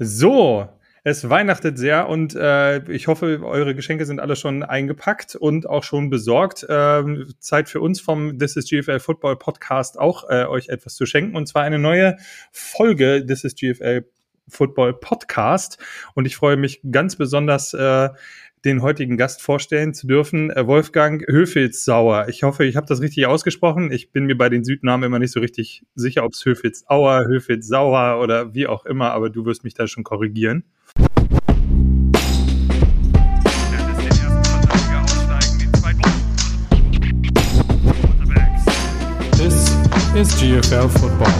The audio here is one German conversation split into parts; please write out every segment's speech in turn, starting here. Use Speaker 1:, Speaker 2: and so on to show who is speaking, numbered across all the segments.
Speaker 1: So, es weihnachtet sehr und äh, ich hoffe, eure Geschenke sind alle schon eingepackt und auch schon besorgt. Ähm, Zeit für uns vom This is GFL Football Podcast auch äh, euch etwas zu schenken und zwar eine neue Folge This is GFL Football Podcast und ich freue mich ganz besonders äh, den heutigen Gast vorstellen zu dürfen, äh, Wolfgang Höfelsauer. Ich hoffe, ich habe das richtig ausgesprochen. Ich bin mir bei den Südnamen immer nicht so richtig sicher, ob es Höfelsauer, Höfelsauer oder wie auch immer, aber du wirst mich da schon korrigieren.
Speaker 2: This is GFL Football.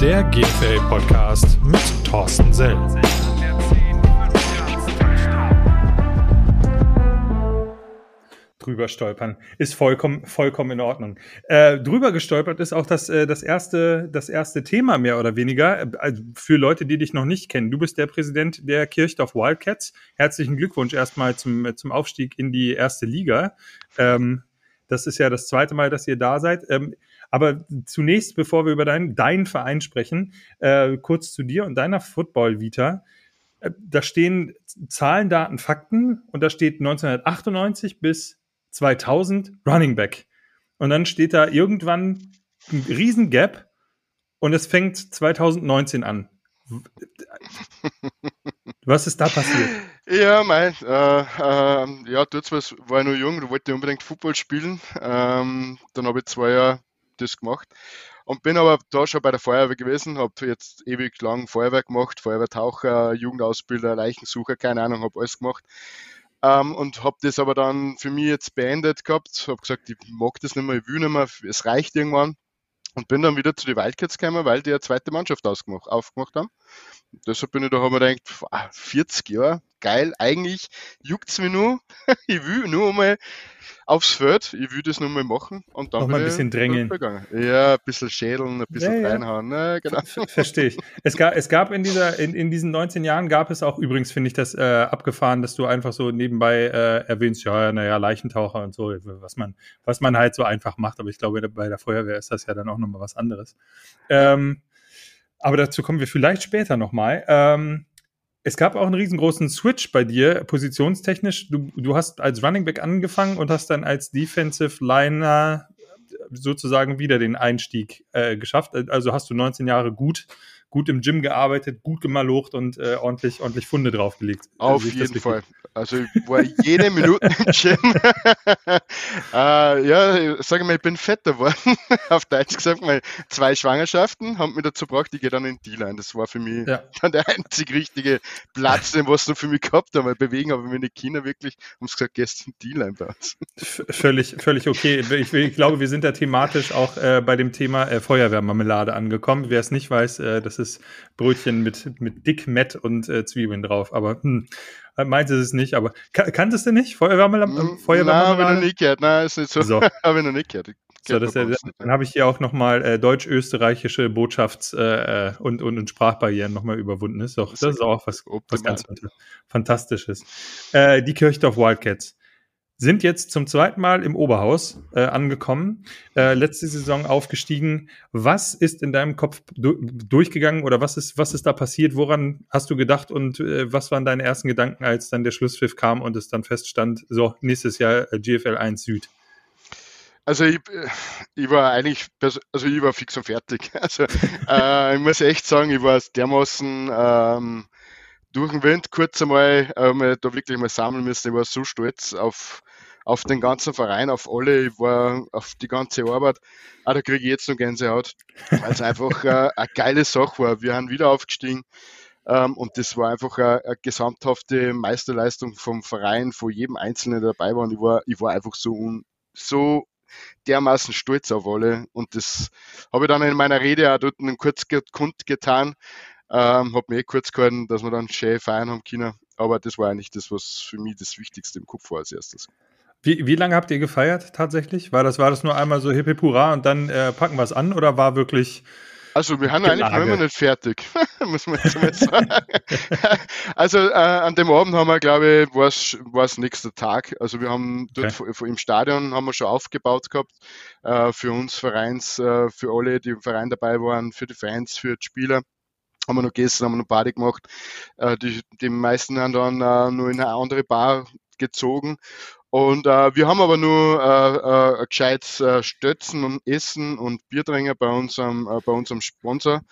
Speaker 2: Der GFL Podcast mit Thorsten Sell.
Speaker 1: Drüber stolpern. Ist vollkommen, vollkommen in Ordnung. Äh, drüber gestolpert ist auch das, äh, das, erste, das erste Thema mehr oder weniger. Äh, also für Leute, die dich noch nicht kennen. Du bist der Präsident der Kirchdorf Wildcats. Herzlichen Glückwunsch erstmal zum, zum Aufstieg in die erste Liga. Ähm, das ist ja das zweite Mal, dass ihr da seid. Ähm, aber zunächst, bevor wir über deinen, deinen Verein sprechen, äh, kurz zu dir und deiner Football-Vita äh, da stehen Zahlen, Daten, Fakten und da steht 1998 bis 2000 Running Back. Und dann steht da irgendwann ein riesen Gap und es fängt 2019 an. Was ist da passiert?
Speaker 3: Ja, mein, äh, äh, ja, dort war ich noch jung, da wollte ich unbedingt Football spielen. Ähm, dann habe ich zwei Jahre das gemacht und bin aber da schon bei der Feuerwehr gewesen, habe jetzt ewig lang Feuerwehr gemacht, Feuerwehrtaucher, Jugendausbilder, Leichensucher, keine Ahnung, habe alles gemacht. Ähm, und habe das aber dann für mich jetzt beendet gehabt. Habe gesagt, ich mag das nicht mehr, ich will nicht mehr, es reicht irgendwann. Und bin dann wieder zu den Wildcats gekommen, weil die eine zweite Mannschaft aufgemacht haben. Und deshalb bin ich da, habe mir gedacht, 40 Jahre, geil, eigentlich juckt es mich nur. ich will nur einmal aufs Feld, ich will das nur mal machen und dann
Speaker 1: noch mal ein bisschen drängeln.
Speaker 3: Ja, ein bisschen schädeln, ein bisschen ja, ja. reinhauen. Ne,
Speaker 1: genau. Verstehe ich. Es gab, es gab in, dieser, in, in diesen 19 Jahren gab es auch übrigens, finde ich das äh, abgefahren, dass du einfach so nebenbei äh, erwähnst, ja, naja, Leichentaucher und so, was man, was man halt so einfach macht. Aber ich glaube, bei der Feuerwehr ist das ja dann auch nochmal was anderes. Ähm, aber dazu kommen wir vielleicht später nochmal. Ähm, es gab auch einen riesengroßen Switch bei dir, positionstechnisch. Du, du hast als Running Back angefangen und hast dann als Defensive Liner sozusagen wieder den Einstieg äh, geschafft. Also hast du 19 Jahre gut gut im Gym gearbeitet, gut gemalocht und äh, ordentlich, ordentlich Funde draufgelegt.
Speaker 3: Auf jeden Fall. Also ich war jede Minute im Gym. äh, ja, sage mal, ich bin fetter geworden. Auf Deutsch gesagt, mal zwei Schwangerschaften haben mich dazu gebracht, ich gehe dann in die line Das war für mich ja. dann der einzig richtige Platz, den was du für mich gehabt haben. Bewegen aber meine Kinder wirklich, haben sie gesagt, gehst in die line bei uns.
Speaker 1: Völlig, völlig okay. Ich, ich, glaube, wir sind da thematisch auch äh, bei dem Thema äh, Feuerwehrmarmelade angekommen. Wer es nicht weiß, äh, das ist ist Brötchen mit, mit Dick, Mett und äh, Zwiebeln drauf. Aber hm, äh, meint es es nicht. Aber kan kanntest du nicht? Feuerwehrmarmelade?
Speaker 3: Feuerwehrmarmelade? Nein, habe ich noch nicht gehört. Nein, ist nicht so. so. habe ich noch nicht gehört.
Speaker 1: So, das, ja, dann habe ich hier auch nochmal äh, deutsch-österreichische Botschafts- äh, äh, und, und, und Sprachbarrieren nochmal überwunden. Das ist, doch, das ist auch was, was ganz Fantastisches. Äh, die Kirchdorf Wildcats sind jetzt zum zweiten Mal im Oberhaus äh, angekommen, äh, letzte Saison aufgestiegen. Was ist in deinem Kopf du durchgegangen oder was ist, was ist da passiert? Woran hast du gedacht und äh, was waren deine ersten Gedanken, als dann der Schlusspfiff kam und es dann feststand, so nächstes Jahr äh, GFL 1 Süd?
Speaker 3: Also ich, ich war eigentlich, also ich war fix und fertig. Also äh, ich muss echt sagen, ich war dermaßen ähm, durch den Wind kurz einmal äh, da wirklich mal sammeln müssen. Ich war so stolz auf, auf den ganzen Verein, auf alle, ich war auf die ganze Arbeit. Ah, da kriege ich jetzt noch Gänsehaut, weil es einfach äh, eine geile Sache war. Wir haben wieder aufgestiegen ähm, und das war einfach eine, eine, gesamthafte Meisterleistung vom Verein, von jedem Einzelnen, der dabei war. Und ich war, ich war einfach so, un, so dermaßen stolz auf alle. Und das habe ich dann in meiner Rede auch dort kurz kundgetan. Ähm, habe mir eh kurz gehalten, dass wir dann schön feiern haben können. Aber das war eigentlich das, was für mich das Wichtigste im Kopf war als erstes.
Speaker 1: Wie, wie lange habt ihr gefeiert tatsächlich? War das, war das nur einmal so hippie pura und dann äh, packen wir es an oder war wirklich
Speaker 3: Also wir haben eigentlich immer nicht fertig, muss man jetzt mal sagen. also äh, an dem Abend haben wir, glaube ich, war es nächster Tag. Also wir haben dort okay. im Stadion haben wir schon aufgebaut gehabt äh, für uns Vereins, äh, für alle, die im Verein dabei waren, für die Fans, für die Spieler haben wir noch gegessen, haben wir noch Party gemacht. Äh, die, die meisten haben dann äh, nur in eine andere Bar gezogen und äh, wir haben aber nur äh, äh, gescheit äh, Stötzen und Essen und Bierdränger bei unserem, äh, bei unserem Sponsor.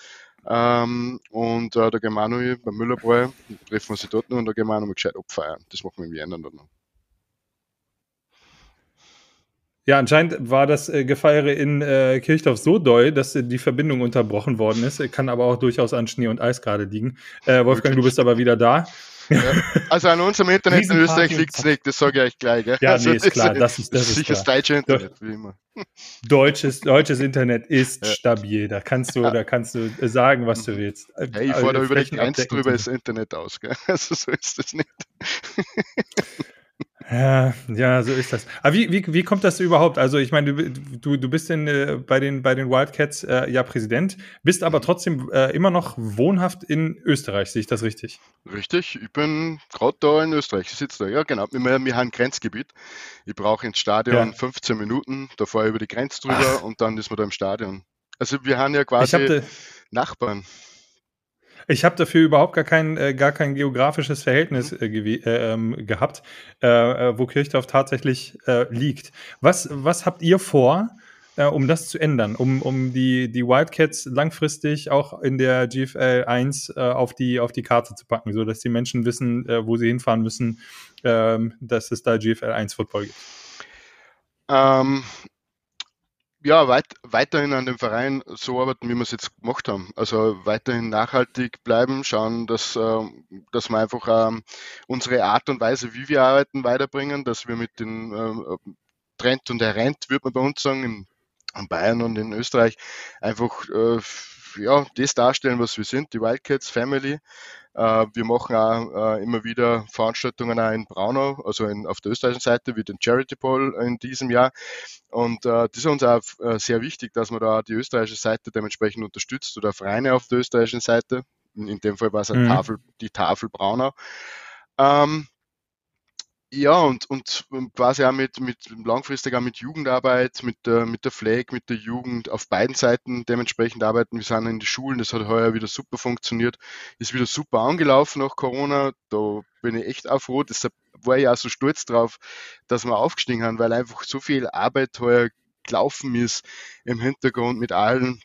Speaker 3: Ähm, und äh, da gehen wir auch noch beim Müllerbräu, treffen wir sie dort noch und da gehen wir auch noch mal gescheit abfeiern. Das machen wir im Jänner dann noch.
Speaker 1: Ja, anscheinend war das äh, Gefeiere in äh, Kirchdorf so doll, dass äh, die Verbindung unterbrochen worden ist. Kann aber auch durchaus an Schnee und Eis gerade liegen. Äh, Wolfgang, du bist aber wieder da.
Speaker 3: Ja. Also an unserem Internet in Österreich liegt es nicht, das sage ich euch gleich. Gell?
Speaker 1: Ja,
Speaker 3: also
Speaker 1: nee, ist klar. Das ist, das ist
Speaker 3: sicher das deutsche Internet, wie immer.
Speaker 1: Deutsches, deutsches Internet ist ja. stabil. Da kannst du, ja. da kannst du sagen, was du willst.
Speaker 3: Hey, ich fahre da über die Grenze drüber das Internet aus. Gell? Also so ist das nicht.
Speaker 1: Ja, ja, so ist das. Aber wie, wie, wie kommt das überhaupt? Also, ich meine, du, du, du bist in, äh, bei, den, bei den Wildcats äh, ja Präsident, bist aber trotzdem äh, immer noch wohnhaft in Österreich, sehe ich das richtig?
Speaker 3: Richtig, ich bin gerade da in Österreich, ich sitze da, ja genau. Wir, wir haben ein Grenzgebiet. Ich brauche ins Stadion ja. 15 Minuten, da fahre ich über die Grenze drüber Ach. und dann ist man da im Stadion. Also wir haben ja quasi Nachbarn.
Speaker 1: Ich habe dafür überhaupt gar kein, äh, gar kein geografisches Verhältnis äh, äh, ähm, gehabt, äh, äh, wo Kirchdorf tatsächlich äh, liegt. Was, was habt ihr vor, um das zu ändern, um, um die, die Wildcats langfristig auch in der GFL 1 auf, die, auf die Karte zu packen, sodass die Menschen wissen, wo sie hinfahren müssen, ähm, dass es da GFL 1 Football gibt?
Speaker 3: Ähm, ja, weit, weiterhin an dem Verein so arbeiten, wie wir es jetzt gemacht haben. Also weiterhin nachhaltig bleiben, schauen, dass, äh, dass wir einfach äh, unsere Art und Weise, wie wir arbeiten, weiterbringen, dass wir mit den äh, Trend und Rent, würde man bei uns sagen, in, in Bayern und in Österreich, einfach äh, ja, das darstellen, was wir sind, die Wildcats Family. Äh, wir machen auch äh, immer wieder Veranstaltungen auch in Braunau, also in, auf der österreichischen Seite, wie den Charity Ball in diesem Jahr. Und äh, das ist uns auch sehr wichtig, dass man da die österreichische Seite dementsprechend unterstützt oder Vereine auf der österreichischen Seite. In, in dem Fall war es mhm. Tafel, die Tafel Braunau. Ähm, ja, und, und quasi auch mit, mit langfristig auch mit Jugendarbeit, mit der, mit der Flag, mit der Jugend auf beiden Seiten dementsprechend arbeiten. Wir sind in die Schulen, das hat heuer wieder super funktioniert, ist wieder super angelaufen nach Corona. Da bin ich echt auch froh. Deshalb war ich auch so stolz drauf, dass wir aufgestiegen haben, weil einfach so viel Arbeit heuer gelaufen ist im Hintergrund mit allen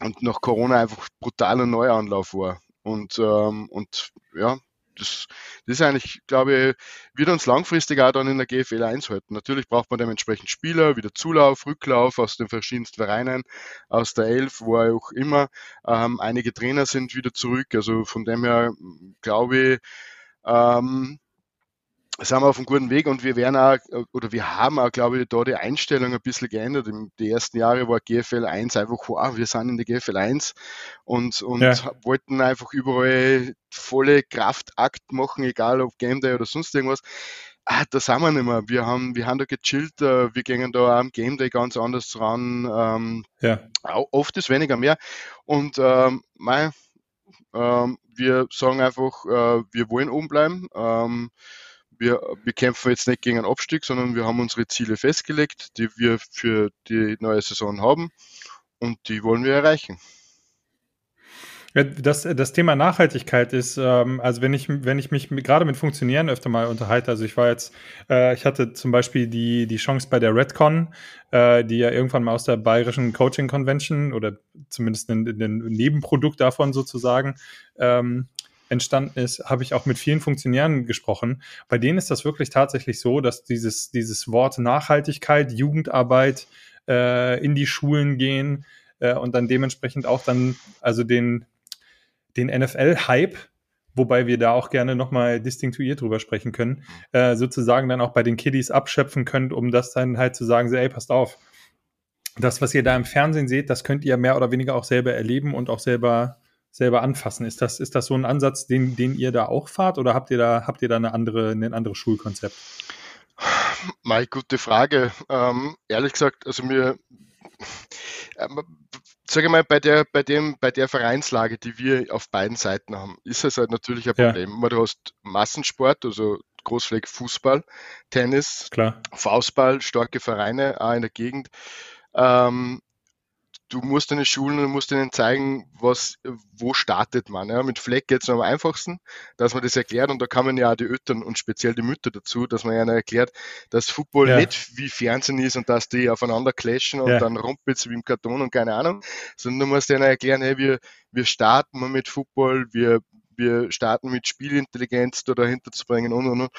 Speaker 3: und nach Corona einfach brutaler Neuanlauf war. Und, ähm, und ja, das, das ist eigentlich, glaube ich, wird uns langfristig auch dann in der GFL 1 halten. Natürlich braucht man dementsprechend Spieler, wieder Zulauf, Rücklauf aus den verschiedensten Vereinen, aus der Elf, wo auch immer. Ähm, einige Trainer sind wieder zurück. Also von dem her glaube ich, ähm, sind wir auf einem guten Weg und wir werden auch, oder wir haben auch, glaube ich, da die Einstellung ein bisschen geändert. Die ersten Jahre war GFL 1 einfach, wow, wir sind in der GFL 1 und, und ja. wollten einfach überall volle Kraftakt machen, egal ob Game Day oder sonst irgendwas. Ah, da sind wir nicht mehr. Wir haben, wir haben da gechillt, äh, wir gehen da am Game Day ganz anders ran. Ähm, ja. Oft ist weniger mehr. Und ähm, mein, ähm, wir sagen einfach, äh, wir wollen oben bleiben. Ähm, wir, wir kämpfen jetzt nicht gegen einen Abstieg, sondern wir haben unsere Ziele festgelegt, die wir für die neue Saison haben und die wollen wir erreichen.
Speaker 1: Das, das Thema Nachhaltigkeit ist, ähm, also wenn ich, wenn ich mich gerade mit Funktionären öfter mal unterhalte, also ich war jetzt, äh, ich hatte zum Beispiel die, die Chance bei der Redcon, äh, die ja irgendwann mal aus der bayerischen Coaching Convention oder zumindest ein, ein Nebenprodukt davon sozusagen ähm, entstanden ist, habe ich auch mit vielen Funktionären gesprochen. Bei denen ist das wirklich tatsächlich so, dass dieses, dieses Wort Nachhaltigkeit, Jugendarbeit äh, in die Schulen gehen äh, und dann dementsprechend auch dann, also den, den NFL-Hype, wobei wir da auch gerne nochmal distinktuiert drüber sprechen können, äh, sozusagen dann auch bei den Kiddies abschöpfen könnt, um das dann halt zu sagen, so, ey, passt auf, das, was ihr da im Fernsehen seht, das könnt ihr mehr oder weniger auch selber erleben und auch selber selber anfassen. Ist das, ist das so ein Ansatz, den, den ihr da auch fahrt oder habt ihr da, habt ihr da eine andere, ein anderes Schulkonzept?
Speaker 3: Meine gute Frage. Ähm, ehrlich gesagt, also mir, ähm, sage mal, bei der, bei dem, bei der Vereinslage, die wir auf beiden Seiten haben, ist es halt natürlich ein. Problem. Ja. Du hast Massensport, also Großfläche Fußball, Tennis,
Speaker 1: Klar.
Speaker 3: Faustball, starke Vereine auch in der Gegend. Ähm, du musst deine Schulen und musst ihnen zeigen, was, wo startet man. Ja. Mit Fleck geht es am einfachsten, dass man das erklärt und da kommen ja auch die Eltern und speziell die Mütter dazu, dass man ihnen erklärt, dass Football
Speaker 1: Ja.
Speaker 3: nicht wie Fernsehen ist und dass die aufeinander clashen und
Speaker 1: Ja.
Speaker 3: dann rumpelt's wie im Karton und keine Ahnung, sondern du musst ihnen erklären, hey, wir, wir starten mal mit Football, wir, wir starten mit Spielintelligenz da dahinter zu bringen und und und.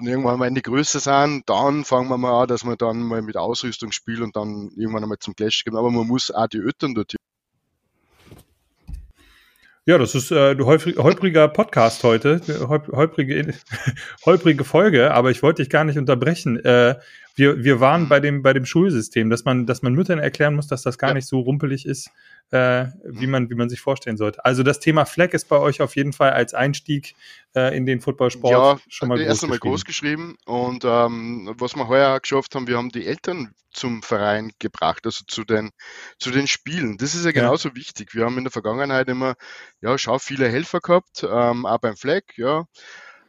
Speaker 3: Und irgendwann, wenn die größer sind, dann fangen wir mal an, dass man dann mal mit Ausrüstung spielt und dann irgendwann einmal zum Clash gehen. Aber man muss auch die Eltern dort
Speaker 1: Ja, das ist äh, ein holprig, holpriger Podcast heute, holp, holprige, holprige Folge, aber ich wollte dich gar nicht unterbrechen. Äh, wir, wir waren bei dem, bei dem Schulsystem, dass man, dass man Müttern erklären muss, dass das gar
Speaker 3: Ja.
Speaker 1: nicht so rumpelig ist, äh, wie, man, wie man sich vorstellen sollte. Also das Thema Flag ist bei euch auf jeden Fall als Einstieg äh, in den Footballsport
Speaker 3: ja,
Speaker 1: schon mal groß
Speaker 3: erst einmal groß geschrieben. Und ähm, was wir heuer geschafft haben, wir haben die Eltern zum Verein gebracht, also zu den, zu den Spielen. Das ist ja
Speaker 1: Ja.
Speaker 3: genauso wichtig. Wir haben in der Vergangenheit immer, ja, schau, viele Helfer gehabt, ähm, auch beim Flag, ja.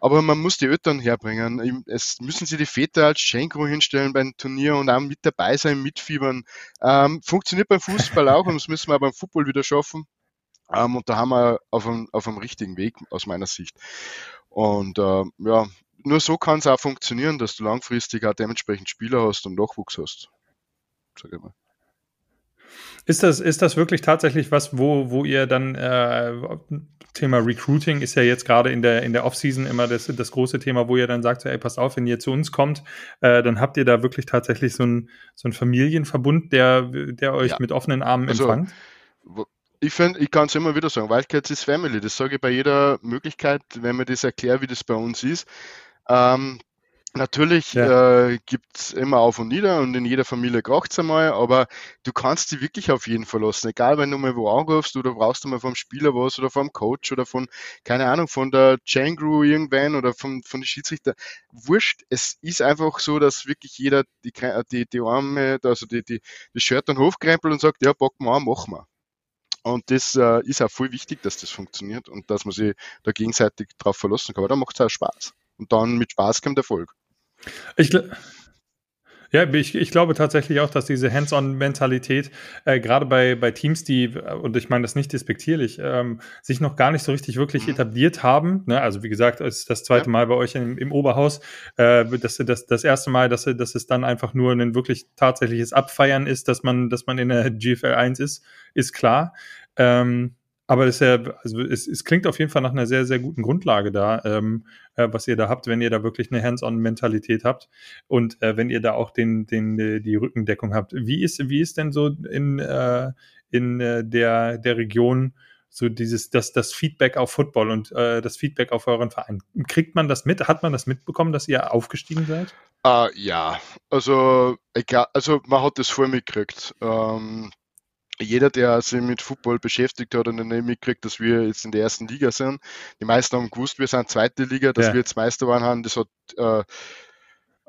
Speaker 3: Aber man muss die Eltern herbringen. Es müssen sie die Väter als Schenkro hinstellen beim Turnier und auch mit dabei sein, mitfiebern. Ähm, funktioniert beim Fußball auch und das müssen wir auch beim Football wieder schaffen. Ähm, und da haben wir auf einem, auf einem richtigen Weg aus meiner Sicht. Und äh, ja, nur so kann es auch funktionieren, dass du langfristig auch dementsprechend Spieler hast und Nachwuchs hast. Sag ich mal.
Speaker 1: Ist das, ist das wirklich tatsächlich was, wo, wo ihr dann äh, Thema Recruiting ist ja jetzt gerade in der, in der Offseason immer das, das große Thema, wo ihr dann sagt, so, ey, passt auf, wenn ihr zu uns kommt, äh, dann habt ihr da wirklich tatsächlich so einen so einen Familienverbund, der, der euch
Speaker 3: Ja.
Speaker 1: mit offenen Armen
Speaker 3: Also,
Speaker 1: empfangt.
Speaker 3: Ich finde, ich kann es immer wieder sagen, Wildcats ist Family. Das sage ich bei jeder Möglichkeit, wenn man das erklärt, wie das bei uns ist. Ähm, natürlich
Speaker 1: Ja.
Speaker 3: äh, gibt es immer auf und nieder und in jeder Familie kracht es einmal, aber du kannst dich wirklich auf jeden verlassen. Egal, wenn du mal wo anrufst oder brauchst du mal vom Spieler was oder vom Coach oder von, keine Ahnung, von der Chain Crew irgendwann oder von, von den Schiedsrichter. Wurscht, es ist einfach so, dass wirklich jeder die, die, die Arme, also die, die, das Shirt dann hochkrempelt und sagt, ja, packen wir an, machen wir. Und das äh, ist auch voll wichtig, dass das funktioniert und dass man sich da gegenseitig drauf verlassen kann. Aber dann macht es auch Spaß. Und dann mit Spaß kommt Erfolg.
Speaker 1: Ich, ja, ich, ich glaube tatsächlich auch, dass diese Hands-on-Mentalität, äh, gerade bei, bei Teams, die, äh, und ich meine das nicht despektierlich, ähm, sich noch gar nicht so richtig wirklich
Speaker 3: Mhm.
Speaker 1: etabliert haben. Ne? Also wie gesagt, es ist das zweite
Speaker 3: Ja.
Speaker 1: Mal bei euch im, im Oberhaus. Äh, das, das, das erste Mal, dass, dass es dann einfach nur ein wirklich tatsächliches Abfeiern ist, dass man, dass man in der GFL 1 ist, ist klar. Ähm, aber das ja, also es, es klingt auf jeden Fall nach einer sehr, sehr guten Grundlage da, ähm, äh, was ihr da habt, wenn ihr da wirklich eine Hands-on-Mentalität habt und äh, wenn ihr da auch den, den, äh, die Rückendeckung habt. Wie ist, wie ist denn so in, äh, in äh, der, der Region so dieses, das, das Feedback auf Football und äh, das Feedback auf euren Verein? Kriegt man das mit? Hat man das mitbekommen, dass ihr aufgestiegen seid?
Speaker 3: Äh, ja, also, egal, also man hat das voll mitgekriegt. Ähm, jeder, der sich mit Football beschäftigt hat und dann nicht mitgekriegt, dass wir jetzt in der ersten Liga sind. Die meisten haben gewusst, wir sind zweite Liga, dass
Speaker 1: Ja.
Speaker 3: wir jetzt Meister waren haben. Das hat, äh,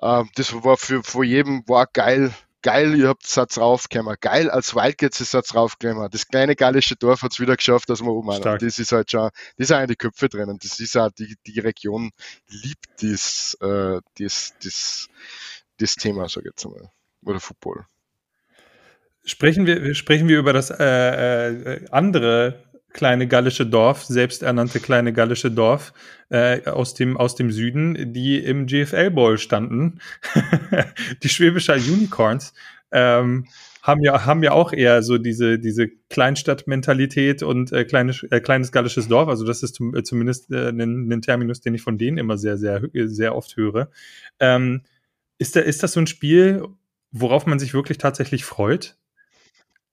Speaker 3: äh, das war für, vor jedem war geil. Geil, ihr habt Satz raufgekommen. Geil, als Wildcats ist Satz raufgekommen. Das kleine gallische Dorf hat es wieder geschafft, dass wir oben.
Speaker 1: Stark.
Speaker 3: Das ist halt schon, das sind die Köpfe drinnen. Das ist auch, die, die Region liebt das, äh, das, das, das Thema, sag ich jetzt mal. Oder Football.
Speaker 1: Sprechen wir, sprechen wir über das äh, äh, andere kleine gallische Dorf, selbsternannte kleine gallische Dorf äh, aus, dem, aus dem Süden, die im GFL Bowl standen. die Schwäbischer Unicorns ähm, haben ja, haben ja auch eher so diese, diese Kleinstadtmentalität und äh, kleine, äh, kleines gallisches Dorf. Also das ist zum, äh, zumindest äh, ein, Terminus, den ich von denen immer sehr, sehr, sehr oft höre. Ähm, ist, da, ist das so ein Spiel, worauf man sich wirklich tatsächlich freut?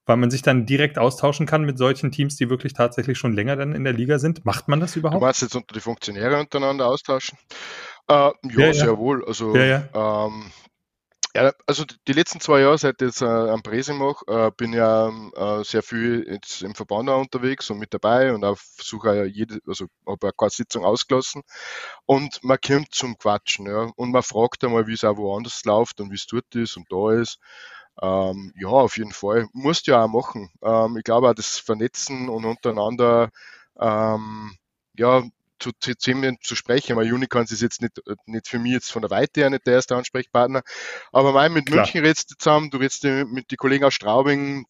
Speaker 1: Weil man sich dann direkt austauschen kann mit solchen Teams, die wirklich tatsächlich schon länger dann in der Liga sind. Macht man das
Speaker 3: Du
Speaker 1: überhaupt?
Speaker 3: meinst jetzt unter die Funktionäre untereinander austauschen? Äh, ja,
Speaker 1: Ja, ja.
Speaker 3: sehr wohl. Also,
Speaker 1: Ja, ja.
Speaker 3: Ähm, ja, also die- letzten zwei Jahre, seit ich jetzt äh, am Presi mache, äh, bin ja äh, sehr viel jetzt im Verband auch unterwegs und mit dabei und auch versuche ja jede, also habe ja keine Sitzung ausgelassen und man kommt zum Quatschen, ja, und man fragt einmal, wie es auch woanders läuft und wie es dort ist und da ist. Ähm, ja, auf jeden Fall. Musst du ja auch machen. Ähm, ich glaube auch das Vernetzen und untereinander ähm, ja, zu, zu Themen zu sprechen. Weil Unicorns ist jetzt nicht, nicht für mich jetzt von der Weite her nicht der erste Ansprechpartner. Aber mein mit Klar. München redest du zusammen, du redest mit den Kollegen aus Straubing,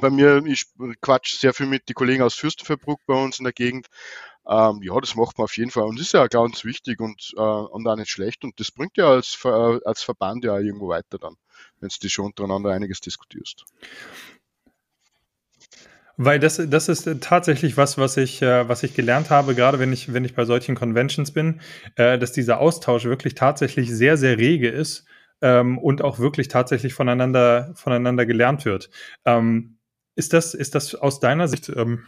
Speaker 3: bei mir, ich quatsch sehr viel mit den Kollegen aus Fürstenfeldbruck bei uns in der Gegend. Ähm, ja, das macht man auf jeden Fall und ist ja auch ganz wichtig und, äh, und auch nicht schlecht und das bringt ja als, als Verband ja auch irgendwo weiter dann, wenn du schon untereinander einiges diskutierst.
Speaker 1: Weil das, das ist tatsächlich was, was ich, äh, was ich gelernt habe, gerade wenn ich, wenn ich bei solchen Conventions bin, äh, dass dieser Austausch wirklich tatsächlich sehr, sehr rege ist ähm, und auch wirklich tatsächlich voneinander, voneinander gelernt wird. Ähm, ist das, ist das aus deiner Sicht ähm,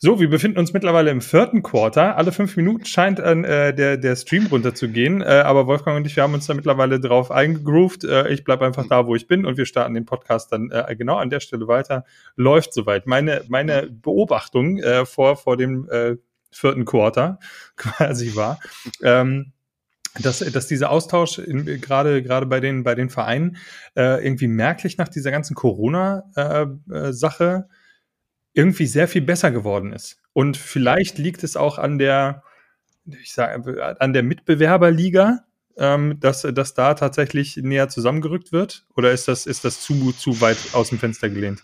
Speaker 1: so, wir befinden uns mittlerweile im vierten Quarter. Alle fünf Minuten scheint äh, der, der Stream runterzugehen. Äh, aber Wolfgang und ich, wir haben uns da mittlerweile drauf eingegroovt. Äh, ich bleibe einfach da, wo ich bin und wir starten den Podcast dann äh, genau an der Stelle weiter. Läuft soweit. Meine, meine Beobachtung äh, vor, vor dem äh, vierten Quarter quasi war, ähm, dass, dass dieser Austausch gerade gerade bei den bei den Vereinen äh, irgendwie merklich nach dieser ganzen Corona-Sache äh, irgendwie sehr viel besser geworden ist. Und vielleicht liegt es auch an der, ich sage, an der Mitbewerberliga, ähm, dass, dass da tatsächlich näher zusammengerückt wird? Oder ist das, ist das zu, zu weit aus dem Fenster gelehnt?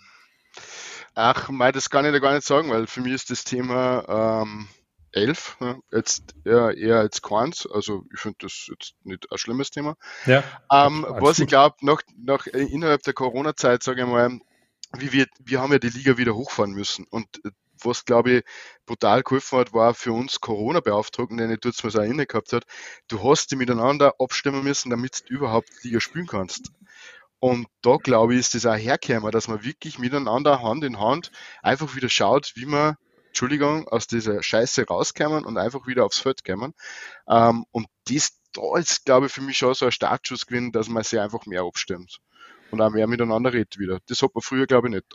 Speaker 3: Ach, mei, das kann ich da gar nicht sagen, weil für mich ist das Thema ähm, 11 ne? jetzt eher, eher als keins. Also ich finde das jetzt nicht ein schlimmes Thema. Ja, ähm, was gut. ich glaube, noch, noch innerhalb der Corona-Zeit, sage ich mal, wie wir, wir haben ja die Liga wieder hochfahren müssen. Und äh, was, glaube ich, brutal geholfen hat, war für uns Corona-Beauftragten, den ich dort mal so inne gehabt hat, du hast die miteinander abstimmen müssen, damit du überhaupt Liga spielen kannst. Und da, glaube ich, ist das auch hergekommen, dass man wirklich miteinander Hand in Hand einfach wieder schaut, wie man, Entschuldigung, aus dieser Scheiße rauskommen und einfach wieder aufs Feld kommen. Ähm, und das, da ist, glaube ich, für mich schon so ein Startschuss gewesen, dass man sich einfach mehr abstimmt und auch mehr miteinander redet wieder. Das hat man früher, glaube ich, nicht.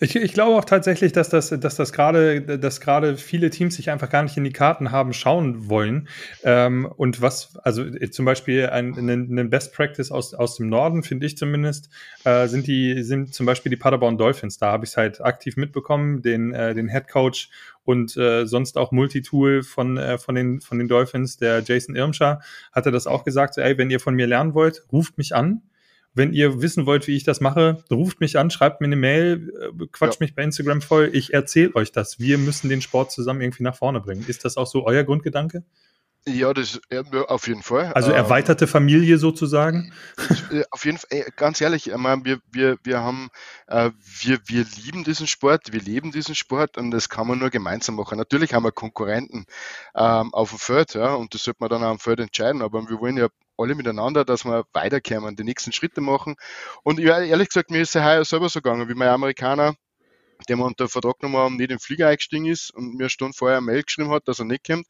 Speaker 1: Ich, ich glaube auch tatsächlich, dass das, dass das gerade, dass gerade viele Teams sich einfach gar nicht in die Karten haben schauen wollen. Ähm, und was, also äh, zum Beispiel ein, ein Best Practice aus, aus dem Norden, finde ich zumindest, äh, sind die, sind zum Beispiel die Paderborn Dolphins. Da habe ich es halt aktiv mitbekommen, den, äh, den Head Coach und äh, sonst auch Multitool von, äh, von, den, von den Dolphins, der Jason Irmscher, hatte das auch gesagt, so, ey, wenn ihr von mir lernen wollt, ruft mich an wenn ihr wissen wollt, wie ich das mache, ruft mich an, schreibt mir eine Mail, äh, quatscht ja. mich bei Instagram voll. Ich erzähle euch das. Wir müssen den Sport zusammen irgendwie nach vorne bringen. Ist das auch so euer Grundgedanke?
Speaker 3: Ja, das auf jeden Fall.
Speaker 1: Also ähm, erweiterte Familie sozusagen?
Speaker 3: Äh, auf jeden Fall, ganz ehrlich, wir, wir, wir haben, äh, wir, wir lieben diesen Sport, wir leben diesen Sport und das kann man nur gemeinsam machen. Natürlich haben wir Konkurrenten ähm, auf dem Feld, ja, und das sollte man dann auch am Feld entscheiden, aber wir wollen ja alle miteinander, dass wir weiterkommen, die nächsten Schritte machen. Und ja, ehrlich gesagt, mir ist es heuer selber so gegangen, wie mein Amerikaner, der mir unter Vertrag genommen haben, nicht in den Flieger eingestiegen ist und mir Stunden vorher eine Mail geschrieben hat, dass er nicht kommt.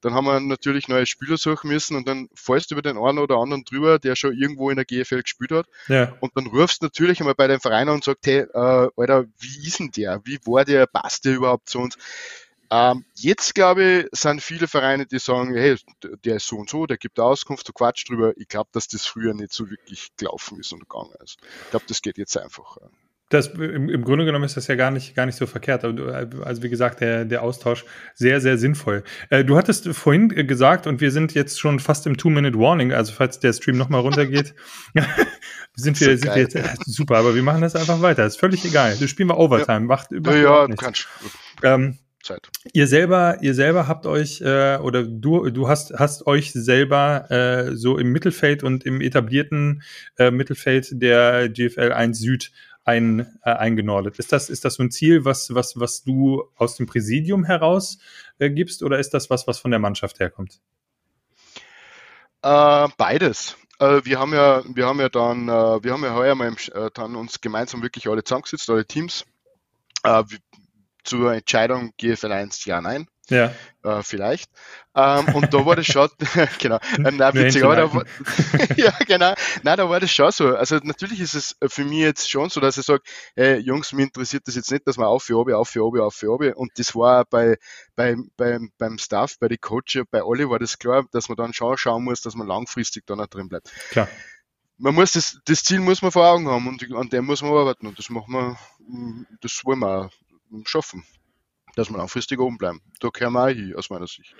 Speaker 3: Dann haben wir natürlich neue Spieler suchen müssen und dann fällst du über den einen oder anderen drüber, der schon irgendwo in der GFL gespielt hat. Ja. Und dann rufst du natürlich einmal bei den Vereinen und sagst, hey, äh, Alter, wie ist denn der? Wie war der? Passt der überhaupt zu uns? Ähm, jetzt, glaube ich, sind viele Vereine, die sagen, hey, der ist so und so, der gibt Auskunft, du quatscht drüber. Ich glaube, dass das früher nicht so wirklich gelaufen ist und gegangen ist. Ich glaube, das geht jetzt einfacher.
Speaker 1: Das, im, im, Grunde genommen ist das ja gar nicht, gar nicht so verkehrt. Also wie gesagt, der, der Austausch sehr, sehr sinnvoll. Äh, du hattest vorhin gesagt, und wir sind jetzt schon fast im Two-Minute-Warning, also falls der Stream nochmal runtergeht, sind, wir, so sind wir jetzt äh, super, aber wir machen das einfach weiter. Ist völlig egal. Du spielen wir Overtime, ja. macht überhaupt ja, nichts. Kannst. Ähm, Zeit. Ihr selber, ihr selber habt euch äh, oder du, du hast, hast euch selber äh, so im Mittelfeld und im etablierten äh, Mittelfeld der GFL 1 Süd ein, äh, eingenordet. Ist das, ist das so ein Ziel, was, was, was du aus dem Präsidium heraus äh, gibst oder ist das was, was von der Mannschaft herkommt?
Speaker 3: Äh, beides. Äh, wir haben ja, wir haben ja dann, äh, wir haben ja heuer mal äh, dann uns gemeinsam wirklich alle zusammengesetzt, alle Teams. Äh, zur Entscheidung GFL 1 ja, nein. Ja. Äh, vielleicht. Ähm, und da war das schon, genau, äh, nein, witzig, aber da war, ja, genau, nein, da war das schon so. Also natürlich ist es für mich jetzt schon so, dass ich sage, hey, Jungs, mir interessiert das jetzt nicht, dass man auf für obi, auf für obi, auf für obi. Und das war bei, bei, beim, beim Staff, bei den Coaches, bei alle war das klar, dass man dann schon schauen muss, dass man langfristig da noch drin bleibt. Klar man muss das, das Ziel muss man vor Augen haben und an dem muss man arbeiten und das machen wir, das wollen wir auch schaffen dass wir langfristig oben bleiben. Da wir auch hin, aus meiner Sicht.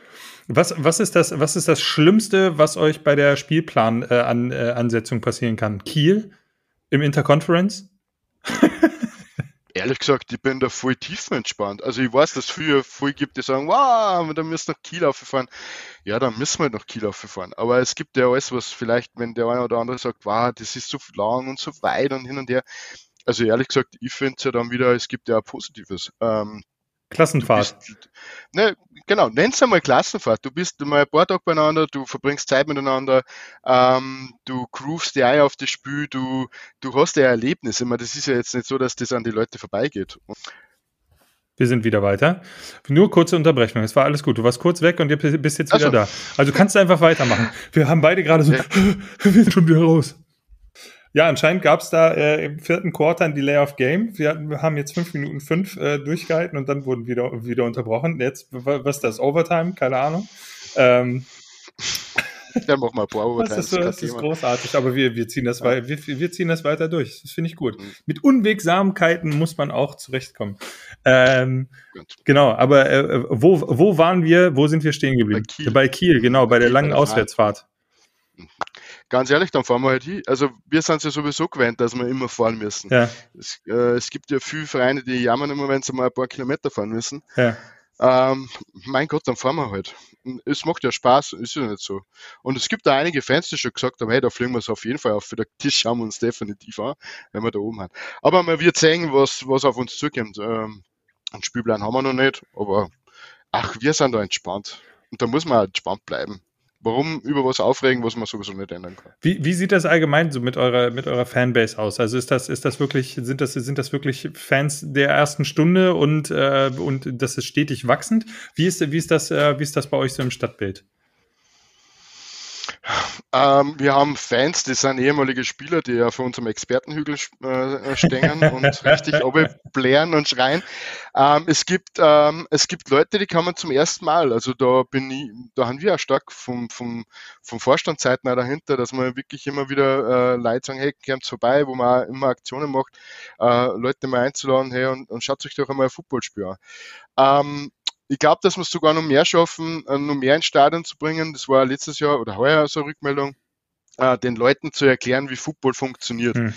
Speaker 1: Was, was, ist, das, was ist das Schlimmste, was euch bei der Spielplanansetzung äh, äh, passieren kann? Kiel im Interconference?
Speaker 3: Ehrlich gesagt, ich bin da voll tiefenentspannt. Also ich weiß, dass es früher voll gibt, die sagen, wow, dann müssen wir nach Kiel auffahren. Ja, dann müssen wir halt nach Kiel auffahren. Aber es gibt ja alles, was vielleicht, wenn der eine oder andere sagt, wow, das ist so lang und so weit und hin und her. Also ehrlich gesagt, ich finde es ja dann wieder, es gibt ja auch Positives. Ähm,
Speaker 1: Klassenfahrt.
Speaker 3: Bist, ne, genau, nenn's einmal Klassenfahrt. Du bist mal ein paar Tage beieinander, du verbringst Zeit miteinander, ähm, du groovst die Eier auf das Spiel, du, du hast ja Erlebnisse. meine, das ist ja jetzt nicht so, dass das an die Leute vorbeigeht.
Speaker 1: Wir sind wieder weiter. Nur kurze Unterbrechung. Es war alles gut. Du warst kurz weg und bist jetzt wieder also. da. Also kannst du einfach weitermachen. Wir haben beide gerade so, ja. wir sind schon wieder raus. Ja, anscheinend gab es da äh, im vierten Quarter ein Delay of Game. Wir, hatten, wir haben jetzt fünf Minuten fünf äh, durchgehalten und dann wurden wieder, wieder unterbrochen. Jetzt, was ist das? Overtime? Keine Ahnung. Ähm,
Speaker 3: dann machen wir ein paar
Speaker 1: Overtime. Das ist, das ist großartig, aber wir, wir, ziehen das ja. wir, wir ziehen das weiter durch. Das finde ich gut. Mhm. Mit Unwegsamkeiten muss man auch zurechtkommen. Ähm, genau, aber äh, wo, wo waren wir, wo sind wir stehen geblieben? Bei Kiel, bei Kiel genau, bei der langen Auswärtsfahrt.
Speaker 3: Ganz ehrlich, dann fahren wir halt hin. Also wir sind ja sowieso gewöhnt, dass wir immer fahren müssen.
Speaker 1: Ja.
Speaker 3: Es, äh, es, gibt ja viele Vereine, die jammern immer, wenn sie mal ein paar Kilometer fahren müssen.
Speaker 1: Ja.
Speaker 3: Ähm, mein Gott, dann fahren wir halt. Es macht ja Spaß, ist ja nicht so. Und es gibt da einige Fans, die schon gesagt haben, hey, da fliegen wir es auf jeden Fall auf. Für den Tisch schauen wir uns definitiv an, wenn wir da oben haben. Aber man wird sehen, was, was auf uns zukommt. Ähm, einen Spielplan haben wir noch nicht, aber ach, wir sind da entspannt. Und da muss man halt entspannt bleiben. Warum über was aufregen, was man sowieso nicht ändern kann?
Speaker 1: Wie, wie sieht das allgemein so mit eurer, mit eurer Fanbase aus? Also ist das, ist das wirklich, sind das, sind das wirklich Fans der ersten Stunde und, äh, und das ist stetig wachsend? Wie ist, wie ist das, äh, wie ist das bei euch so im Stadtbild?
Speaker 3: Ähm, wir haben Fans, die sind ehemalige Spieler, die ja vor unserem Expertenhügel äh, stehen und richtig blären und schreien. Ähm, es, gibt, ähm, es gibt Leute, die kommen zum ersten Mal. Also da bin ich, da haben wir auch stark vom, vom, vom Vorstandzeiten dahinter, dass man wirklich immer wieder äh, Leute sagen, hey, kommt vorbei, wo man immer Aktionen macht, äh, Leute mal einzuladen, hey, und, und schaut euch doch einmal ein Footballspiel an. Ähm, ich glaube, dass wir es sogar noch mehr schaffen, äh, noch mehr ins Stadion zu bringen. Das war letztes Jahr oder heuer so eine Rückmeldung, äh, den Leuten zu erklären, wie Football funktioniert. Hm.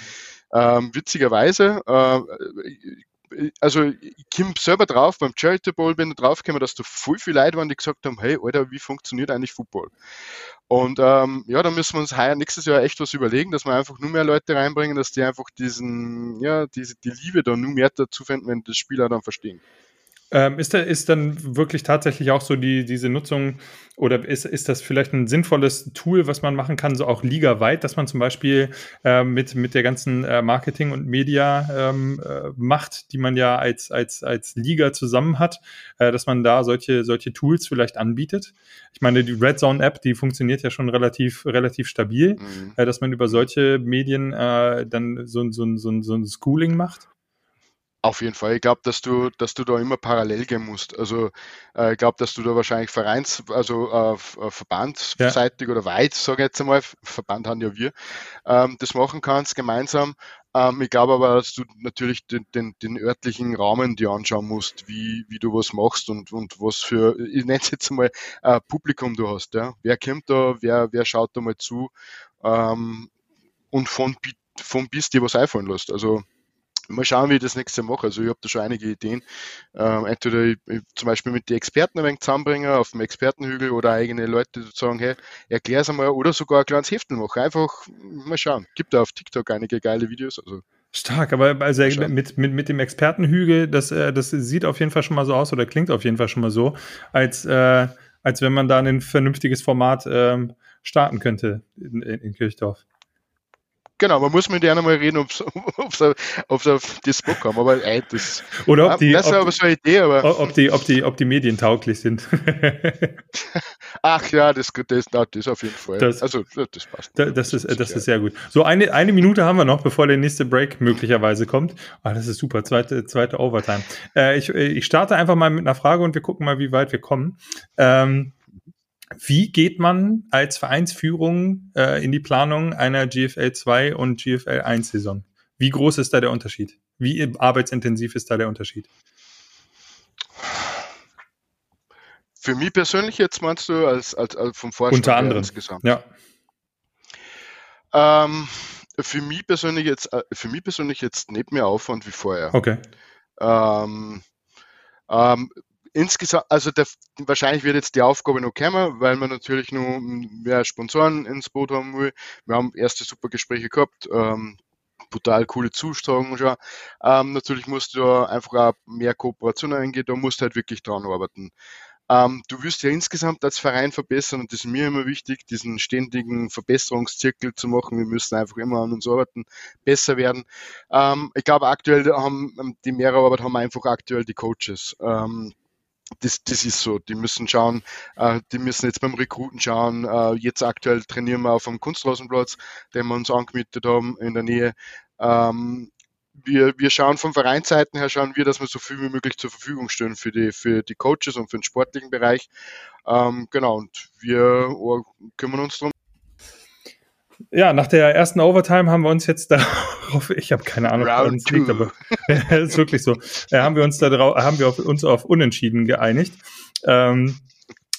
Speaker 3: Ähm, witzigerweise, äh, also ich komme selber drauf, beim Charity Bowl bin ich draufgekommen, dass da voll viele Leute waren, die gesagt haben, hey, Alter, wie funktioniert eigentlich Football? Und ähm, ja, da müssen wir uns heuer nächstes Jahr echt was überlegen, dass wir einfach nur mehr Leute reinbringen, dass die einfach diesen, ja, diese, die Liebe da nur mehr dazu finden, wenn das Spieler dann verstehen.
Speaker 1: Ähm, ist, da, ist dann wirklich tatsächlich auch so die, diese Nutzung oder ist, ist das vielleicht ein sinnvolles Tool, was man machen kann, so auch ligaweit, dass man zum Beispiel äh, mit, mit der ganzen äh, Marketing- und Media-Macht, ähm, äh, die man ja als, als, als Liga zusammen hat, äh, dass man da solche, solche Tools vielleicht anbietet? Ich meine, die Red Zone-App, die funktioniert ja schon relativ, relativ stabil, mhm. Äh, dass man über solche Medien äh, dann so, so, so, so ein Schooling macht?
Speaker 3: Auf jeden Fall. Ich glaube, dass du, dass du da immer parallel gehen musst. Also äh, ich glaube, dass du da wahrscheinlich Vereins, also äh, verbandsseitig ja. oder weit, sage ich jetzt einmal, Verband haben ja wir, ähm, das machen kannst gemeinsam. Ähm, ich glaube aber, dass du natürlich den, den, den örtlichen Rahmen dir anschauen musst, wie, wie du was machst und, und was für, ich nenne es jetzt mal, äh, Publikum du hast. Ja? Wer kommt da, wer, wer schaut da mal zu ähm, und von, von bis dir was einfallen lässt. Also Mal schauen, wie ich das nächste mache. Also ich habe da schon einige Ideen. Ähm, entweder ich, ich, zum Beispiel mit den Experten ein wenig zusammenbringen auf dem Expertenhügel oder eigene Leute die sagen, hey, erklär es einmal oder sogar ein kleines Heftel machen. Einfach mal schauen. Gibt da auf TikTok einige geile Videos. Also
Speaker 1: Stark, aber also mit, mit, mit dem Expertenhügel, das, äh, das sieht auf jeden Fall schon mal so aus oder klingt auf jeden Fall schon mal so, als, äh, als wenn man da ein vernünftiges Format ähm, starten könnte in, in, in Kirchdorf.
Speaker 3: Genau, man muss mit denen mal reden, ob sie auf das Bock haben. Aber ey, das,
Speaker 1: Oder ob die,
Speaker 3: das
Speaker 1: ob,
Speaker 3: aber so eine Idee, aber.
Speaker 1: Ob die, ob die, ob die Medien tauglich sind.
Speaker 3: Ach ja, das, das, das auf jeden Fall.
Speaker 1: Das, also, das passt. Das, das ist, das ist sehr gut. So, eine, eine Minute haben wir noch, bevor der nächste Break möglicherweise kommt. Ah, das ist super. Zweite, zweite Overtime. Äh, ich, ich starte einfach mal mit einer Frage und wir gucken mal, wie weit wir kommen. Ähm, Wie geht man als Vereinsführung äh, in die Planung einer GFL 2 und GFL 1 Saison? Wie groß ist da der Unterschied? Wie arbeitsintensiv ist da der Unterschied?
Speaker 3: Für mich persönlich jetzt meinst du als, als, als vom Vorstand
Speaker 1: Unter anderem.
Speaker 3: insgesamt?
Speaker 1: Ja.
Speaker 3: Ähm, für mich persönlich jetzt, äh, für mich persönlich jetzt nicht mehr Aufwand wie vorher.
Speaker 1: Okay.
Speaker 3: Ähm, ähm, insgesamt, also der, wahrscheinlich wird jetzt die Aufgabe noch kommen, weil wir natürlich nur mehr Sponsoren ins Boot haben will. Wir haben erste super Gespräche gehabt, ähm, brutal coole Zustrahlung schon. Ähm, natürlich musst du einfach auch mehr Kooperation eingehen, da musst du halt wirklich dran arbeiten. Ähm, du wirst ja insgesamt als Verein verbessern und das ist mir immer wichtig, diesen ständigen Verbesserungszirkel zu machen. Wir müssen einfach immer an uns arbeiten, besser werden. Ähm, ich glaube, aktuell haben die Mehrarbeit haben einfach aktuell die Coaches. Ähm, das, das ist so. Die müssen schauen, äh, die müssen jetzt beim Rekruten schauen. Äh, jetzt aktuell trainieren wir auf dem Kunstrasenplatz, den wir uns angemietet haben in der Nähe. Ähm, wir, wir schauen von Vereinsseiten her, schauen wir, dass wir so viel wie möglich zur Verfügung stellen für die, für die Coaches und für den sportlichen Bereich. Ähm, genau, und wir oh, kümmern uns darum.
Speaker 1: Ja, nach der ersten Overtime haben wir uns jetzt darauf, ich habe keine Ahnung, es liegt, aber es ist wirklich so, äh, haben wir uns da drauf, haben wir auf, uns auf Unentschieden geeinigt. Ähm,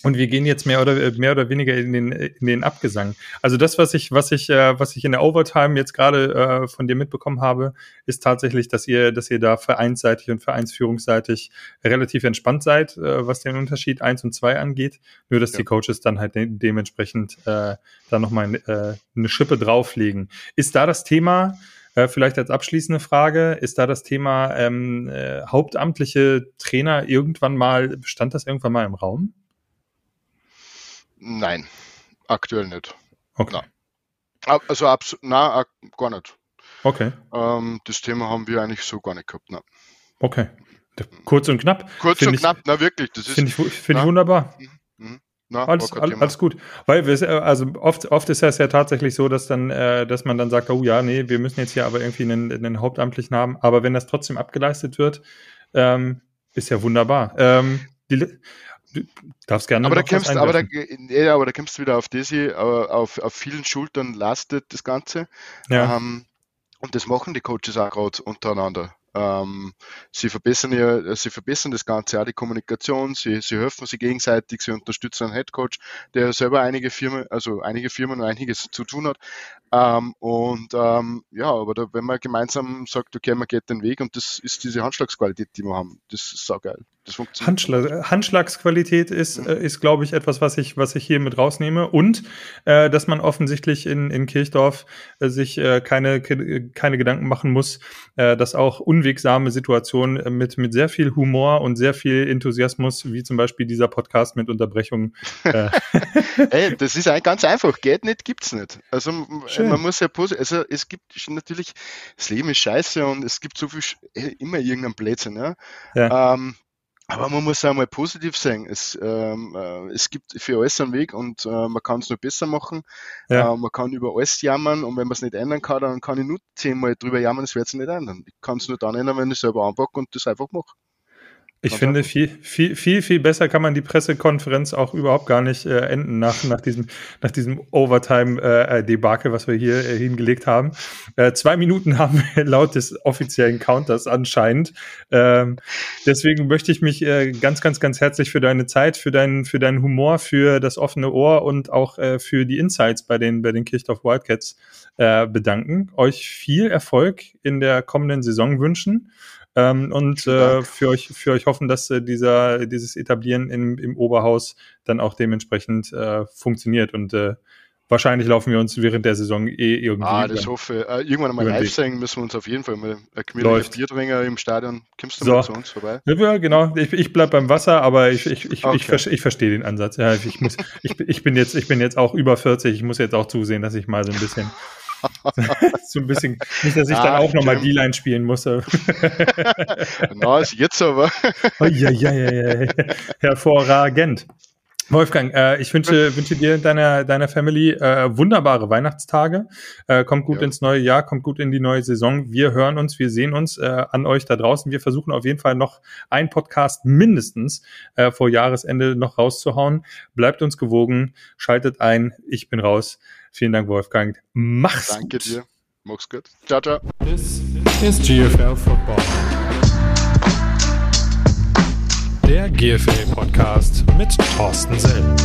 Speaker 1: und wir gehen jetzt mehr oder mehr oder weniger in den in den Abgesang. Also das, was ich was ich äh, was ich in der Overtime jetzt gerade äh, von dir mitbekommen habe, ist tatsächlich, dass ihr dass ihr da vereinsseitig und vereinsführungsseitig relativ entspannt seid, äh, was den Unterschied eins und zwei angeht. Nur dass ja. die Coaches dann halt de dementsprechend äh, da noch mal äh, eine Schippe drauflegen. Ist da das Thema? Äh, vielleicht als abschließende Frage, ist da das Thema ähm, äh, hauptamtliche Trainer irgendwann mal, stand das irgendwann mal im Raum?
Speaker 3: Nein, aktuell nicht.
Speaker 1: Okay.
Speaker 3: Na. Also absolut, na, gar nicht.
Speaker 1: Okay.
Speaker 3: Ähm, das Thema haben wir eigentlich so gar nicht gehabt. Na.
Speaker 1: Okay. Kurz und knapp.
Speaker 3: Kurz und ich, knapp, na wirklich. Das
Speaker 1: Finde ich, find ich wunderbar. Mhm. mhm. Na, alles, alles, alles, gut. Weil wir, also oft, oft ist es ja tatsächlich so, dass dann, äh, dass man dann sagt, oh ja, nee, wir müssen jetzt hier aber irgendwie einen, einen Hauptamtlichen haben. Aber wenn das trotzdem abgeleistet wird, ähm, ist ja wunderbar. Ähm, die, Du darfst gerne
Speaker 3: aber da kämpfst, aber da, ja, aber da kämpfst du wieder auf diese, auf, auf vielen Schultern lastet das Ganze. Ja. Ähm, und das machen die Coaches auch gerade untereinander. Ähm, sie verbessern ja, sie verbessern das Ganze auch die Kommunikation, sie, sie helfen sich gegenseitig, sie unterstützen einen Headcoach, der selber einige Firmen, also einige Firmen und einiges zu tun hat. Ähm, und ähm, ja, aber da, wenn man gemeinsam sagt, okay, man geht den Weg und das ist diese Handschlagsqualität, die wir haben, das ist saugeil. Das.
Speaker 1: Handschlag, Handschlagsqualität ist, mhm. äh, ist glaube ich, etwas, was ich, was ich hier mit rausnehme. Und äh, dass man offensichtlich in, in Kirchdorf äh, sich äh, keine, keine Gedanken machen muss, äh, dass auch unwegsame Situationen äh, mit, mit sehr viel Humor und sehr viel Enthusiasmus, wie zum Beispiel dieser Podcast mit Unterbrechungen. Äh
Speaker 3: Ey, das ist eigentlich ganz einfach. Geht nicht, gibt's nicht. Also Schön. man muss ja positiv, also es gibt natürlich, das Leben ist scheiße und es gibt so viel, immer irgendeinen Blödsinn, ja. ja. Ähm, aber man muss auch mal positiv sein. Es, ähm, äh, es gibt für alles einen Weg und äh, man kann es nur besser machen. Ja. Äh, man kann über alles jammern und wenn man es nicht ändern kann, dann kann ich nur zehnmal drüber jammern, es wird sich nicht ändern. Ich kann es nur dann ändern, wenn ich selber anpacke und das einfach mache.
Speaker 1: Ich finde, viel, viel, viel, viel besser kann man die Pressekonferenz auch überhaupt gar nicht äh, enden nach, nach diesem, nach diesem Overtime-Debakel, äh, was wir hier äh, hingelegt haben. Äh, zwei Minuten haben wir laut des offiziellen Counters anscheinend. Ähm, deswegen möchte ich mich äh, ganz, ganz, ganz herzlich für deine Zeit, für deinen, für deinen Humor, für das offene Ohr und auch äh, für die Insights bei den, bei den Kirchdorf Wildcats äh, bedanken. Euch viel Erfolg in der kommenden Saison wünschen. Ähm, und äh, für, euch, für euch hoffen, dass äh, dieser, dieses Etablieren im, im Oberhaus dann auch dementsprechend äh, funktioniert. Und äh, wahrscheinlich laufen wir uns während der Saison eh irgendwie.
Speaker 3: Ah, das hoffe äh, Irgendwann einmal live sehen müssen wir uns auf jeden Fall mal ein gemütlicher Bierdringer im Stadion. Kommst du so. mal zu uns vorbei?
Speaker 1: Ja, genau. Ich, ich bleib beim Wasser, aber ich, ich, ich, okay. ich, ich verstehe den Ansatz. Ja, ich, muss, ich, ich, bin jetzt, ich bin jetzt auch über 40. Ich muss jetzt auch zusehen, dass ich mal so ein bisschen so ein bisschen, nicht, dass ich ah, dann auch nochmal D-Line spielen musste.
Speaker 3: Na, ist jetzt aber.
Speaker 1: oh, ja, ja, ja, ja. Hervorragend. Wolfgang, äh, ich wünsche, wünsche dir und deiner, deiner Family äh, wunderbare Weihnachtstage. Äh, kommt gut ja. ins neue Jahr, kommt gut in die neue Saison. Wir hören uns, wir sehen uns äh, an euch da draußen. Wir versuchen auf jeden Fall noch einen Podcast mindestens äh, vor Jahresende noch rauszuhauen. Bleibt uns gewogen, schaltet ein. Ich bin raus. Vielen Dank, Wolfgang. Mach's
Speaker 3: Danke gut. dir. Mach's gut. Ciao, ciao.
Speaker 2: This is GFL Football. Der GFL Podcast mit Thorsten Sell.